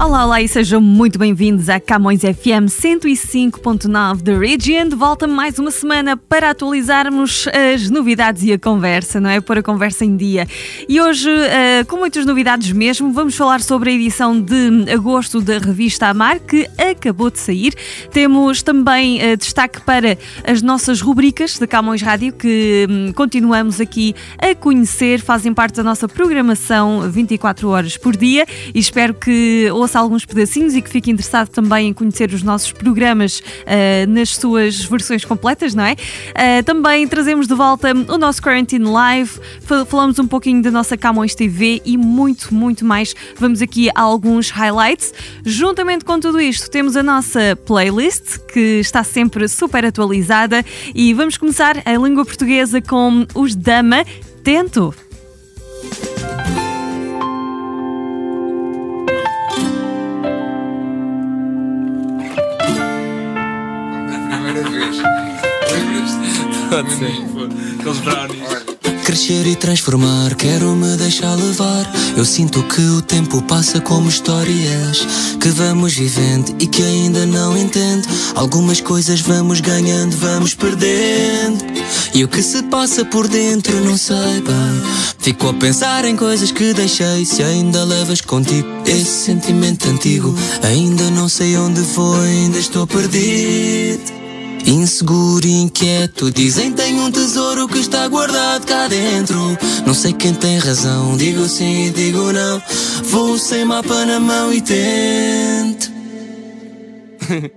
Olá, olá e sejam muito bem-vindos à Camões FM 105.9 da Region. De volta mais uma semana para atualizarmos as novidades e a conversa, não é? Pôr a conversa em dia. E hoje, uh, com muitas novidades mesmo, vamos falar sobre a edição de agosto da revista Amar, que acabou de sair. Temos também uh, destaque para as nossas rubricas da Camões Rádio, que um, continuamos aqui a conhecer, fazem parte da nossa programação 24 horas por dia e espero que ouça alguns pedacinhos e que fique interessado também em conhecer os nossos programas uh, nas suas versões completas, não é? Uh, também trazemos de volta o nosso Quarantine Live, falamos um pouquinho da nossa Camões TV e muito, muito mais. Vamos aqui a alguns highlights. Juntamente com tudo isto, temos a nossa playlist, que está sempre super atualizada, e vamos começar a língua portuguesa com os Dama. Tento! Pode ser. Aqueles brownies. Crescer e transformar, quero me deixar levar. Eu sinto que o tempo passa como histórias que vamos vivendo e que ainda não entendo. Algumas coisas vamos ganhando, vamos perdendo. E o que se passa por dentro não sei bem. Fico a pensar em coisas que deixei. Se ainda levas contigo esse sentimento antigo, ainda não sei onde vou, ainda estou perdido. Inseguro inquieto, dizem tem um tesouro que está guardado cá dentro. Não sei quem tem razão, digo sim e digo não. Vou sem mapa na mão e tento.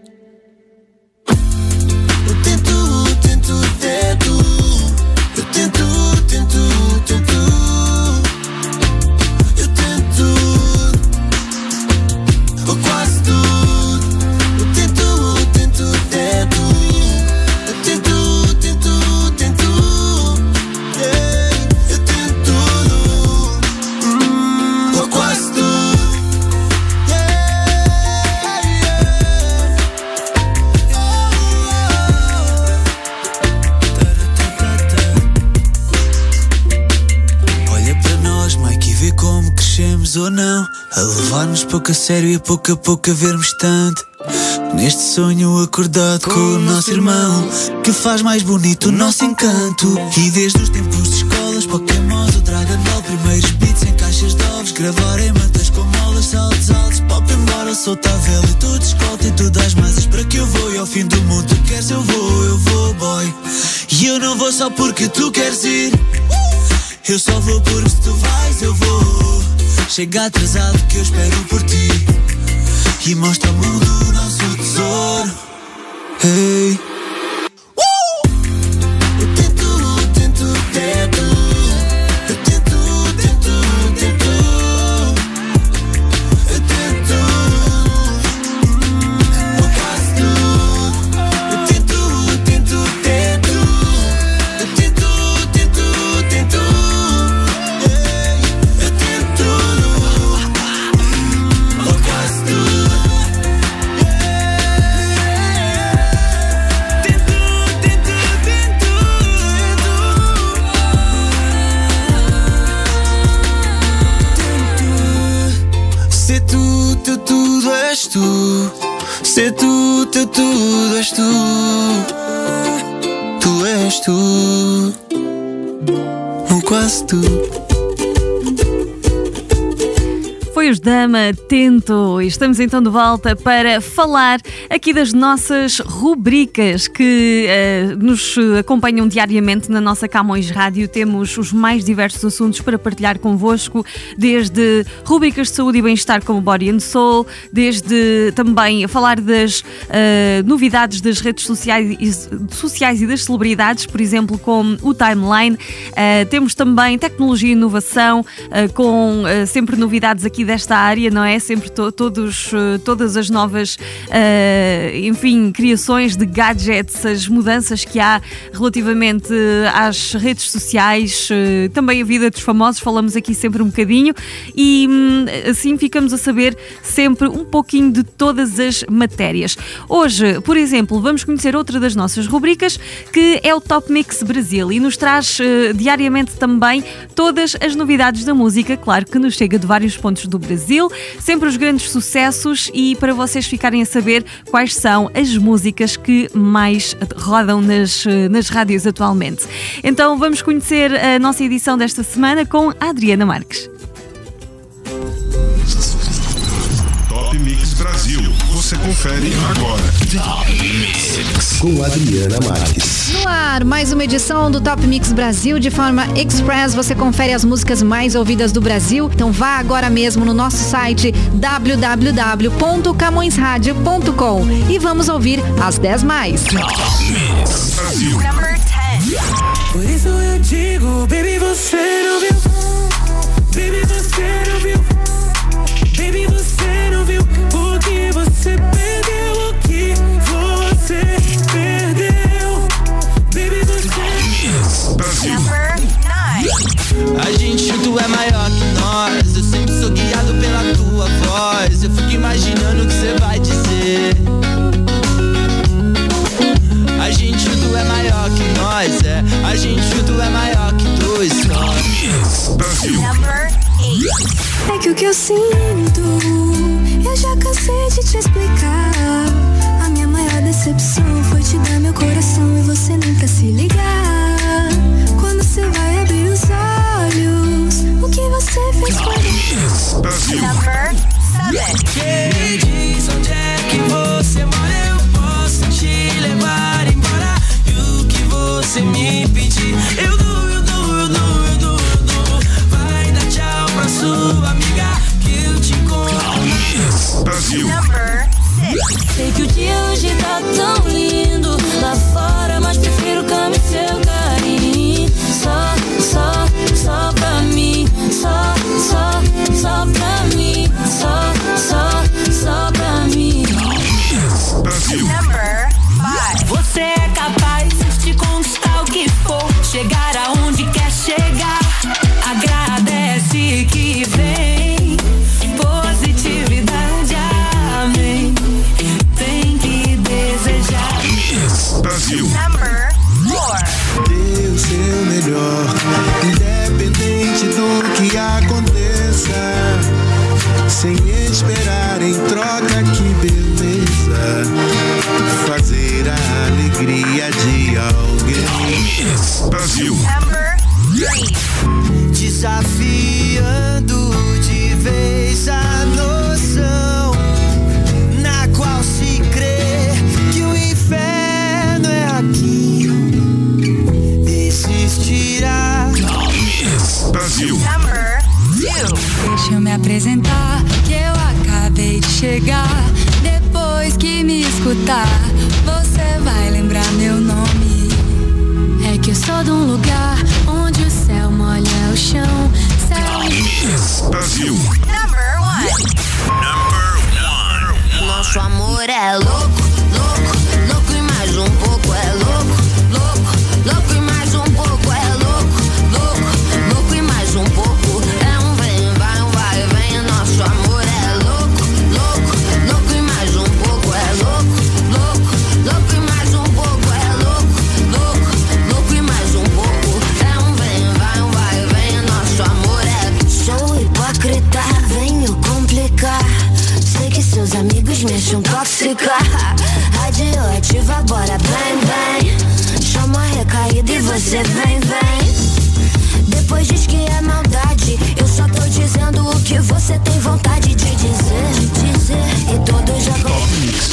crescemos ou não. A levar-nos pouco a sério e pouco a pouco a vermos tanto. Neste sonho acordado com, o nosso irmão, que faz mais bonito o nosso encanto. E desde os tempos de escolas, Pokémons ou Dragon Ball, primeiros beats em caixas de ovos, gravar em mantas com molas, saltos altos, pop embora, solta a vela e tudo escolta e tudo às masas para que eu vou. E ao fim do mundo, queres, eu vou, eu vou, boy. E eu não vou só porque tu queres ir. Eu só vou porque se tu vais eu vou Chega atrasado que eu espero por ti. E mostra ao mundo o nosso tesouro. Hey tu Dama Tento estamos então de volta para falar aqui das nossas rubricas que eh, nos acompanham diariamente na nossa Camões Rádio. Temos os mais diversos assuntos para partilhar convosco, desde rubricas de saúde e bem-estar como Body and Soul, desde também falar das eh, novidades das redes sociais e, sociais e das celebridades, por exemplo, com o Timeline. Eh, temos também tecnologia e inovação, com sempre novidades aqui da desta área, não é? Sempre to, todos, uh, todas as novas, uh, enfim, criações de gadgets, as mudanças que há relativamente às redes sociais, também a vida dos famosos, falamos aqui sempre um bocadinho e um, assim ficamos a saber sempre um pouquinho de todas as matérias. Hoje, por exemplo, vamos conhecer outra das nossas rubricas que é o Top Mix Brasil e nos traz uh, diariamente também todas as novidades da música, claro que nos chega de vários pontos do Brasil, sempre os grandes sucessos e para vocês ficarem a saber quais são as músicas que mais rodam nas, nas rádios atualmente. Então vamos conhecer a nossa edição desta semana com a Adriana Marques. Top Mix Brasil. Você confere agora. Top Mix. Com Adriana Marques. No ar, mais uma edição do Top Mix Brasil de forma express. Você confere as músicas mais ouvidas do Brasil. Então vá agora mesmo no nosso site www.camõesradio.com e vamos ouvir as 10 mais. Top Mix Brasil. Por isso eu digo, baby, você não viu. Baby, você não viu. É que o que eu sinto, eu já cansei de te explicar. A minha maior decepção foi te dar meu coração e você nem pra se ligar. Quando você vai abrir os olhos, o que você fez comigo? Brasil. Me diz onde é que você mora, eu posso te levar embora. E o que você me pedir, eu Brasil. Sei que o dia hoje tá tão lindo lá fora, mas prefiro caminhar seu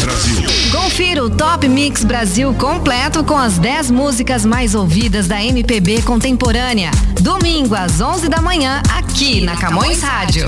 Brasil. Confira o Top Mix Brasil completo com as 10 músicas mais ouvidas da MPB contemporânea. Domingo às 11 da manhã, aqui na Camões Rádio.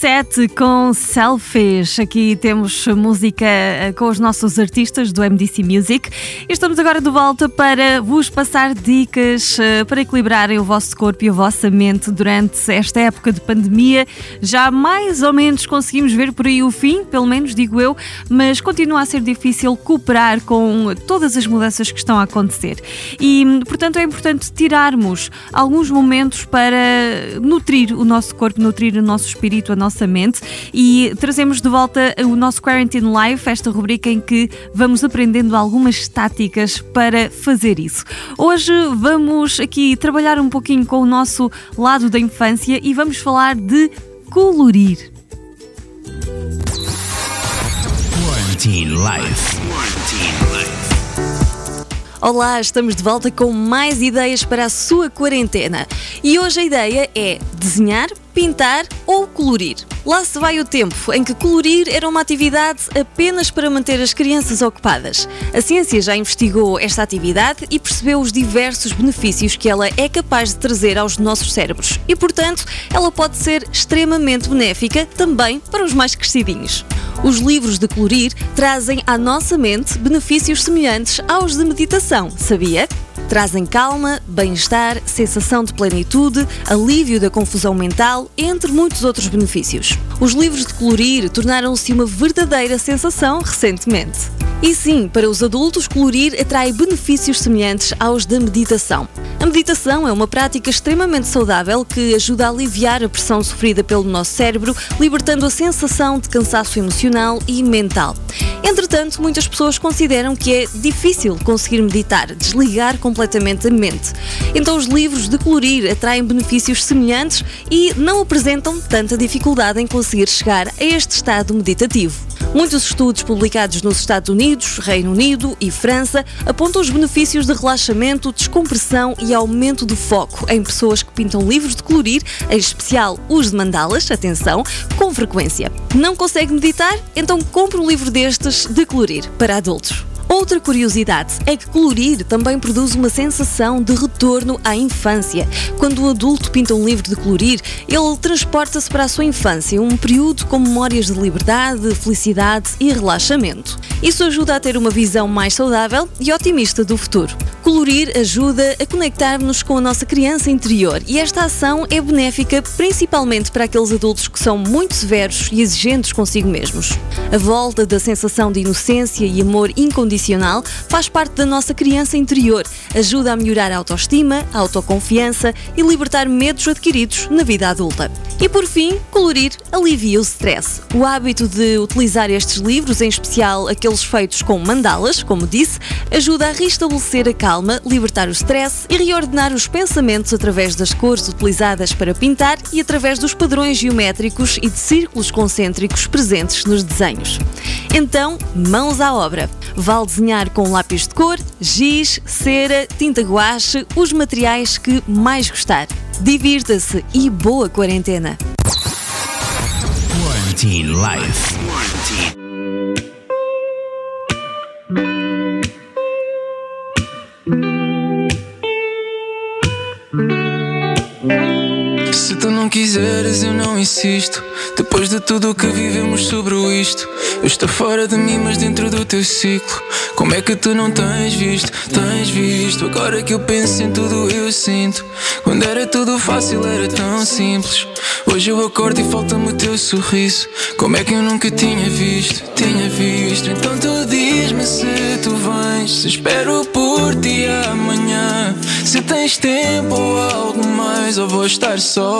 17 com selfies. Aqui temos música eh, com os nossos artistas do MDC Music. E estamos agora de volta para vos passar dicas eh, para equilibrarem o vosso corpo e a vossa mente durante esta época de pandemia. Já mais ou menos conseguimos ver por aí o fim, pelo menos digo eu, mas continua a ser difícil cooperar com todas as mudanças que estão a acontecer. E, portanto, é importante tirarmos alguns momentos para nutrir o nosso corpo, nutrir o nosso espírito, a nossa mente e trazemos de volta o nosso Quarantine Life, esta rubrica em que vamos aprendendo algumas táticas para fazer isso. Hoje vamos aqui trabalhar um pouquinho com o nosso lado da infância e vamos falar de colorir. Quarantine Life. Olá, estamos de volta com mais ideias para a sua quarentena. E hoje a ideia é desenhar, pintar ou colorir. Lá se vai o tempo em que colorir era uma atividade apenas para manter as crianças ocupadas. A ciência já investigou esta atividade e percebeu os diversos benefícios que ela é capaz de trazer aos nossos cérebros. E, portanto, ela pode ser extremamente benéfica também para os mais crescidinhos. Os livros de colorir trazem à nossa mente benefícios semelhantes aos de meditação, sabia? Trazem calma, bem-estar, sensação de plenitude, alívio da confusão mental, entre muitos outros benefícios. Os livros de colorir tornaram-se uma verdadeira sensação recentemente. E sim, para os adultos, colorir atrai benefícios semelhantes aos da meditação. A meditação é uma prática extremamente saudável que ajuda a aliviar a pressão sofrida pelo nosso cérebro, libertando a sensação de cansaço emocional e mental. Entretanto, muitas pessoas consideram que é difícil conseguir meditar, desligar completamente a mente. Então, os livros de colorir atraem benefícios semelhantes e não apresentam tanta dificuldade em conseguir chegar a este estado meditativo. Muitos estudos publicados nos Estados Unidos, Reino Unido e França apontam os benefícios de relaxamento, descompressão e aumento do foco em pessoas que pintam livros de colorir, em especial os de mandalas, atenção, com frequência. Não consegue meditar? Então compre um livro destes de colorir para adultos. Outra curiosidade é que colorir também produz uma sensação de retorno à infância. Quando o adulto pinta um livro de colorir, ele transporta-se para a sua infância, um período com memórias de liberdade, felicidade e relaxamento. Isso ajuda a ter uma visão mais saudável e otimista do futuro. Colorir ajuda a conectar-nos com a nossa criança interior e esta ação é benéfica principalmente para aqueles adultos que são muito severos e exigentes consigo mesmos. A volta da sensação de inocência e amor incondicional faz parte da nossa criança interior, ajuda a melhorar a autoestima, a autoconfiança e libertar medos adquiridos na vida adulta. E por fim, colorir alivia o stress. O hábito de utilizar estes livros, em especial aqueles feitos com mandalas, como disse, ajuda a restabelecer a calma, libertar o stress e reordenar os pensamentos através das cores utilizadas para pintar e através dos padrões geométricos e de círculos concêntricos presentes nos desenhos. Então, mãos à obra. Vale desenhar com lápis de cor, giz, cera, tinta guache, os materiais que mais gostar. Divirta-se e boa quarentena! Quarantine Life. Se tu não quiseres, eu não insisto. Depois de tudo o que vivemos sobre isto, eu estou fora de mim, mas dentro do teu ciclo. Como é que tu não tens visto? Tens visto? Agora que eu penso em tudo, eu sinto. Quando era tudo fácil, era tão simples. Hoje eu acordo e falta-me o teu sorriso. Como é que eu nunca tinha visto? Tinha visto. Então tu diz-me se tu vens. Se espero por ti amanhã. Se tens tempo ou algo mais, ou vou estar só.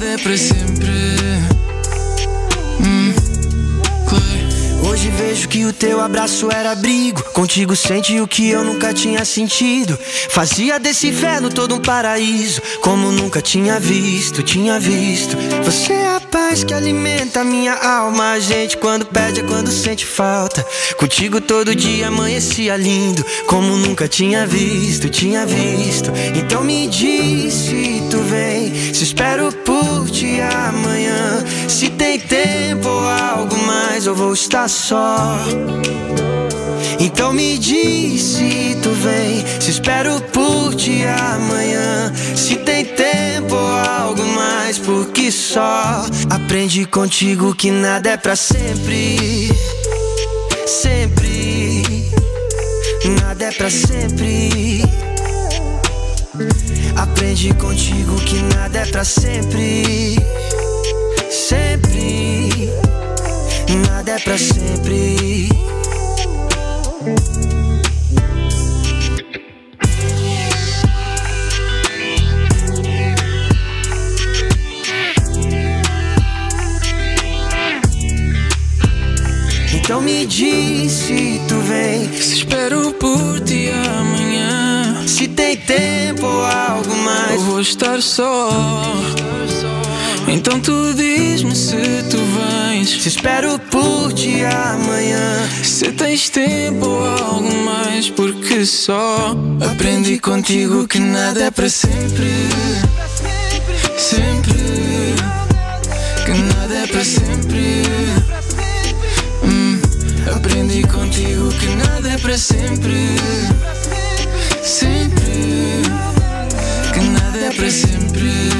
É sempre. Hum, Hoje vejo que o teu abraço era abrigo. Contigo sente o que eu nunca tinha sentido. Fazia desse inferno todo um paraíso. Como nunca tinha visto, tinha visto. Você é a paz que alimenta a minha alma. A gente quando pede é quando sente falta. Contigo todo dia amanhecia lindo. Como nunca tinha visto, tinha visto. Então me diz se tu vem. Se espero por ti amanhã. Se tem tempo ou algo mais, eu vou estar só. Então me diz se tu vem. Se espero por ti amanhã. Se tem tempo ou algo mais, porque só aprendi contigo que nada é pra sempre. Sempre. Nada é pra sempre. Aprendi contigo que nada é pra sempre. Sempre. Nada é pra sempre. Então me diz se tu vem. Se espero por ti tempo ou algo mais. Eu vou estar só. Então tu diz-me se tu vens. Se espero por ti amanhã. Se tens tempo ou algo mais, porque só aprendi contigo que nada é para sempre. Sempre. Que nada é para sempre. Hum, aprendi contigo que nada é para sempre. Sempre. Que nada é para sempre.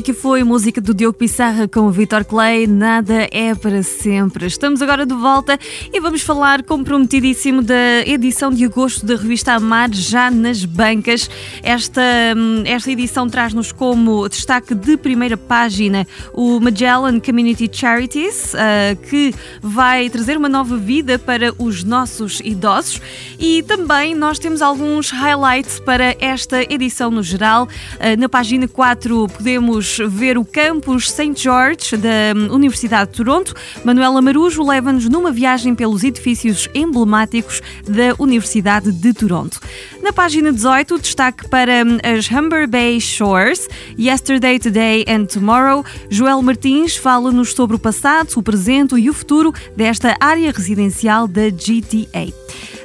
E aqui foi música do Diogo Pissarra com o Vitor Clay, Nada é para sempre. Estamos agora de volta e vamos falar comprometidíssimo da edição de agosto da revista Amar já nas bancas. Esta, hum, esta edição traz-nos como destaque de primeira página o Magellan Community Charities, uh, que vai trazer uma nova vida para os nossos idosos e também nós temos alguns highlights para esta edição no geral. Uh, na página 4 podemos ver o campus St. George da hum, Universidade de Toronto. Manuela Marujo leva-nos numa viagem pelos edifícios emblemáticos da Universidade de Toronto. Na página 18, destaque para hum, as Humber Bay Shores, Yesterday, Today and Tomorrow. Joel Martins fala-nos sobre o passado, o presente e o futuro desta área residencial da GTA.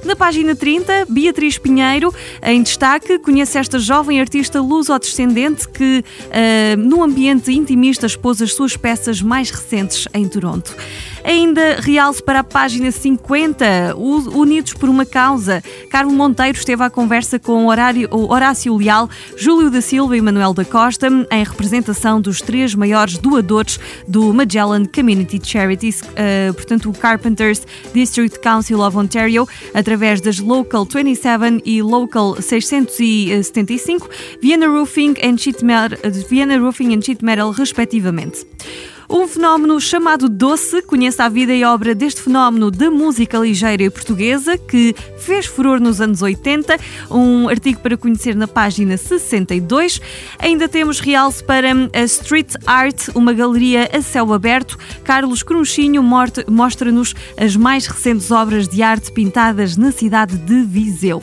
Na página 30, Beatriz Pinheiro, em destaque, conhece esta jovem artista luso-descendente que, uh, no ambiente intimista, expôs as suas peças mais recentes em Toronto. Ainda realce para a página 50, Unidos por uma Causa. Carlos Monteiro esteve à conversa com Horácio Leal, Júlio da Silva e Manuel da Costa, em representação dos três maiores doadores do Magellan Community Charities, uh, portanto, o Carpenters District Council of Ontario, através das Local 27 e Local 675, Vienna Roofing and Sheet Metal, Vienna Roofing and Sheet Metal respectivamente. Um fenómeno chamado Doce, conhece a vida e obra deste fenómeno da música ligeira e portuguesa que fez furor nos anos 80, um artigo para conhecer na página 62. Ainda temos realce para a Street Art, uma galeria a céu aberto. Carlos Crunchinho mostra-nos as mais recentes obras de arte pintadas na cidade de Viseu.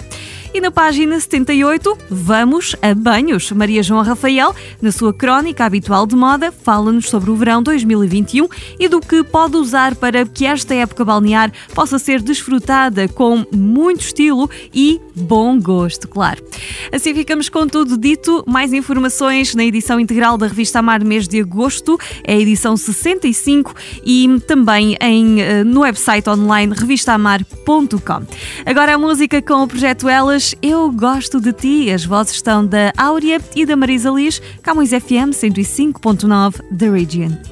E na página 78, vamos a banhos. Maria João Rafael, na sua crónica habitual de moda, fala-nos sobre o verão 2021 e do que pode usar para que esta época balnear possa ser desfrutada com muito estilo e bom gosto, claro. Assim ficamos com tudo dito. Mais informações na edição integral da revista Amar mês de agosto, é a edição 65 e também em, eh, no website online revistaamar.com. Agora a música com o projeto Elas eu Gosto de Ti. As vozes estão da Áurea e da Marisa Liz, Camões FM 105.9 The Region.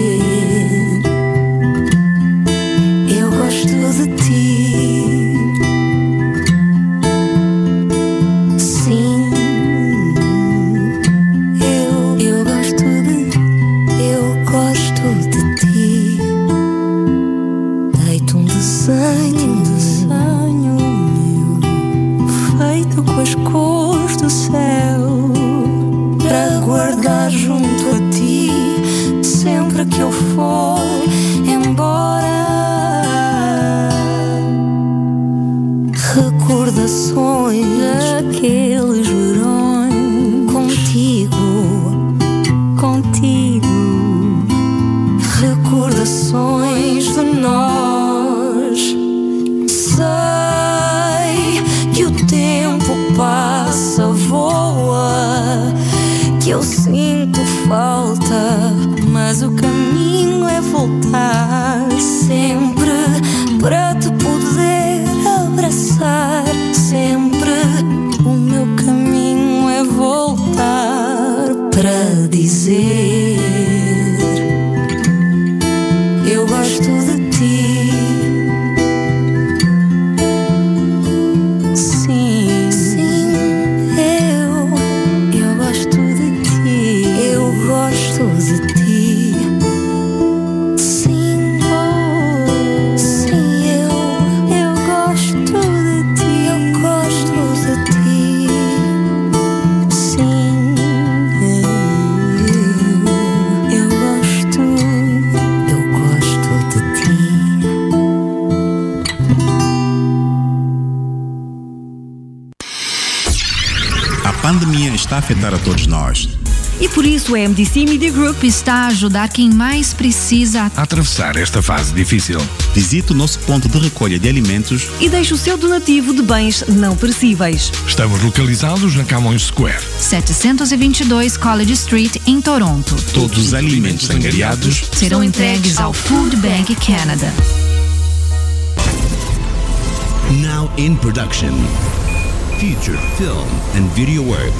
corações. A MDC Media Group está a ajudar quem mais precisa A atravessar esta fase difícil. Visite o nosso ponto de recolha de alimentos e deixe o seu donativo de bens não perecíveis. Estamos localizados na Camões Square. 722 College Street, em Toronto. Todos os alimentos angariados Serão entregues ao Food Bank Canada. Now in production. Future film and video work.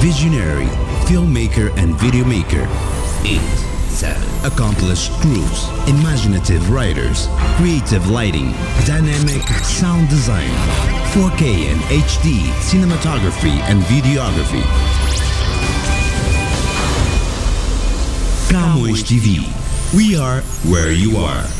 Visionary filmmaker and video maker. Eight, seven. Accomplished crews, imaginative writers, creative lighting, dynamic sound design, 4K and HD cinematography and videography. Camões TV. We are where you are.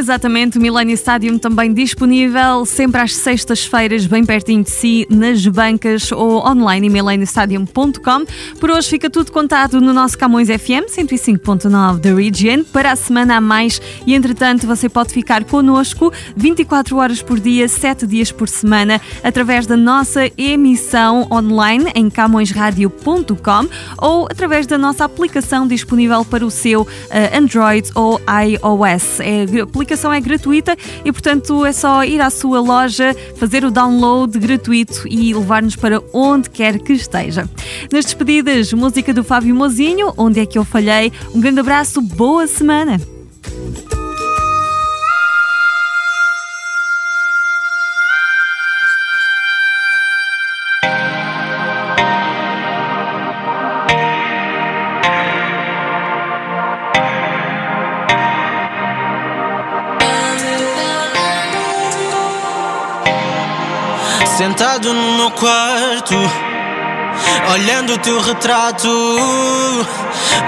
Exatamente, o Millennium Stadium também disponível sempre às sextas-feiras, bem pertinho de si, nas bancas ou online em millenniumstadium.com. Por hoje fica tudo contado no nosso Camões FM 105.9 da Region para a semana a mais e entretanto você pode ficar connosco 24 horas por dia, 7 dias por semana, através da nossa emissão online em camõesradio.com ou através da nossa aplicação disponível para o seu eh, Android ou iOS. É, aplicação é gratuita e, portanto, é só ir à sua loja, fazer o download gratuito e levar-nos para onde quer que esteja. Nas despedidas, música do Fábio Mozinho, Onde é que eu falhei? Um grande abraço, boa semana! Sentado no meu quarto, olhando o teu retrato.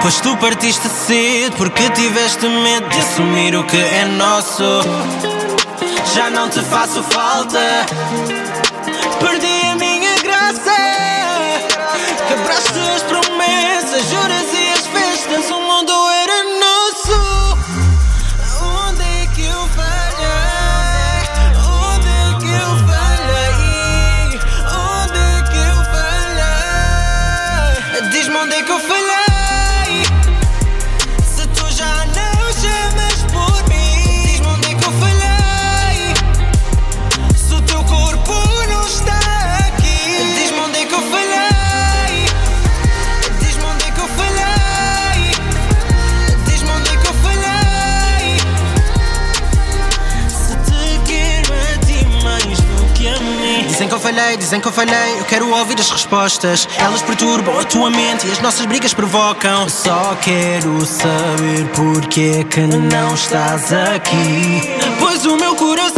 Pois tu partiste cedo porque tiveste medo de assumir o que é nosso. Já não te faço falta, perdi a minha graça. Quebraste as promessas, juras falhei, dizem que eu falhei. Eu quero ouvir as respostas. Elas perturbam a tua mente e as nossas brigas provocam. Só quero saber porque que não estás aqui. Pois o meu coração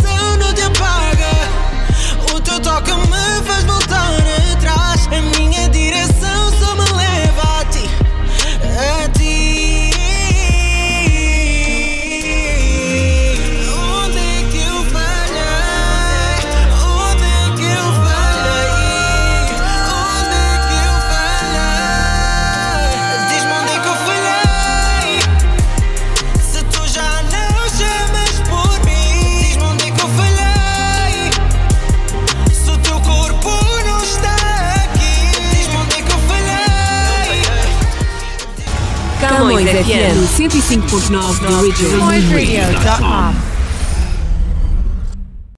FM 105.9 The. CamoensRadio.com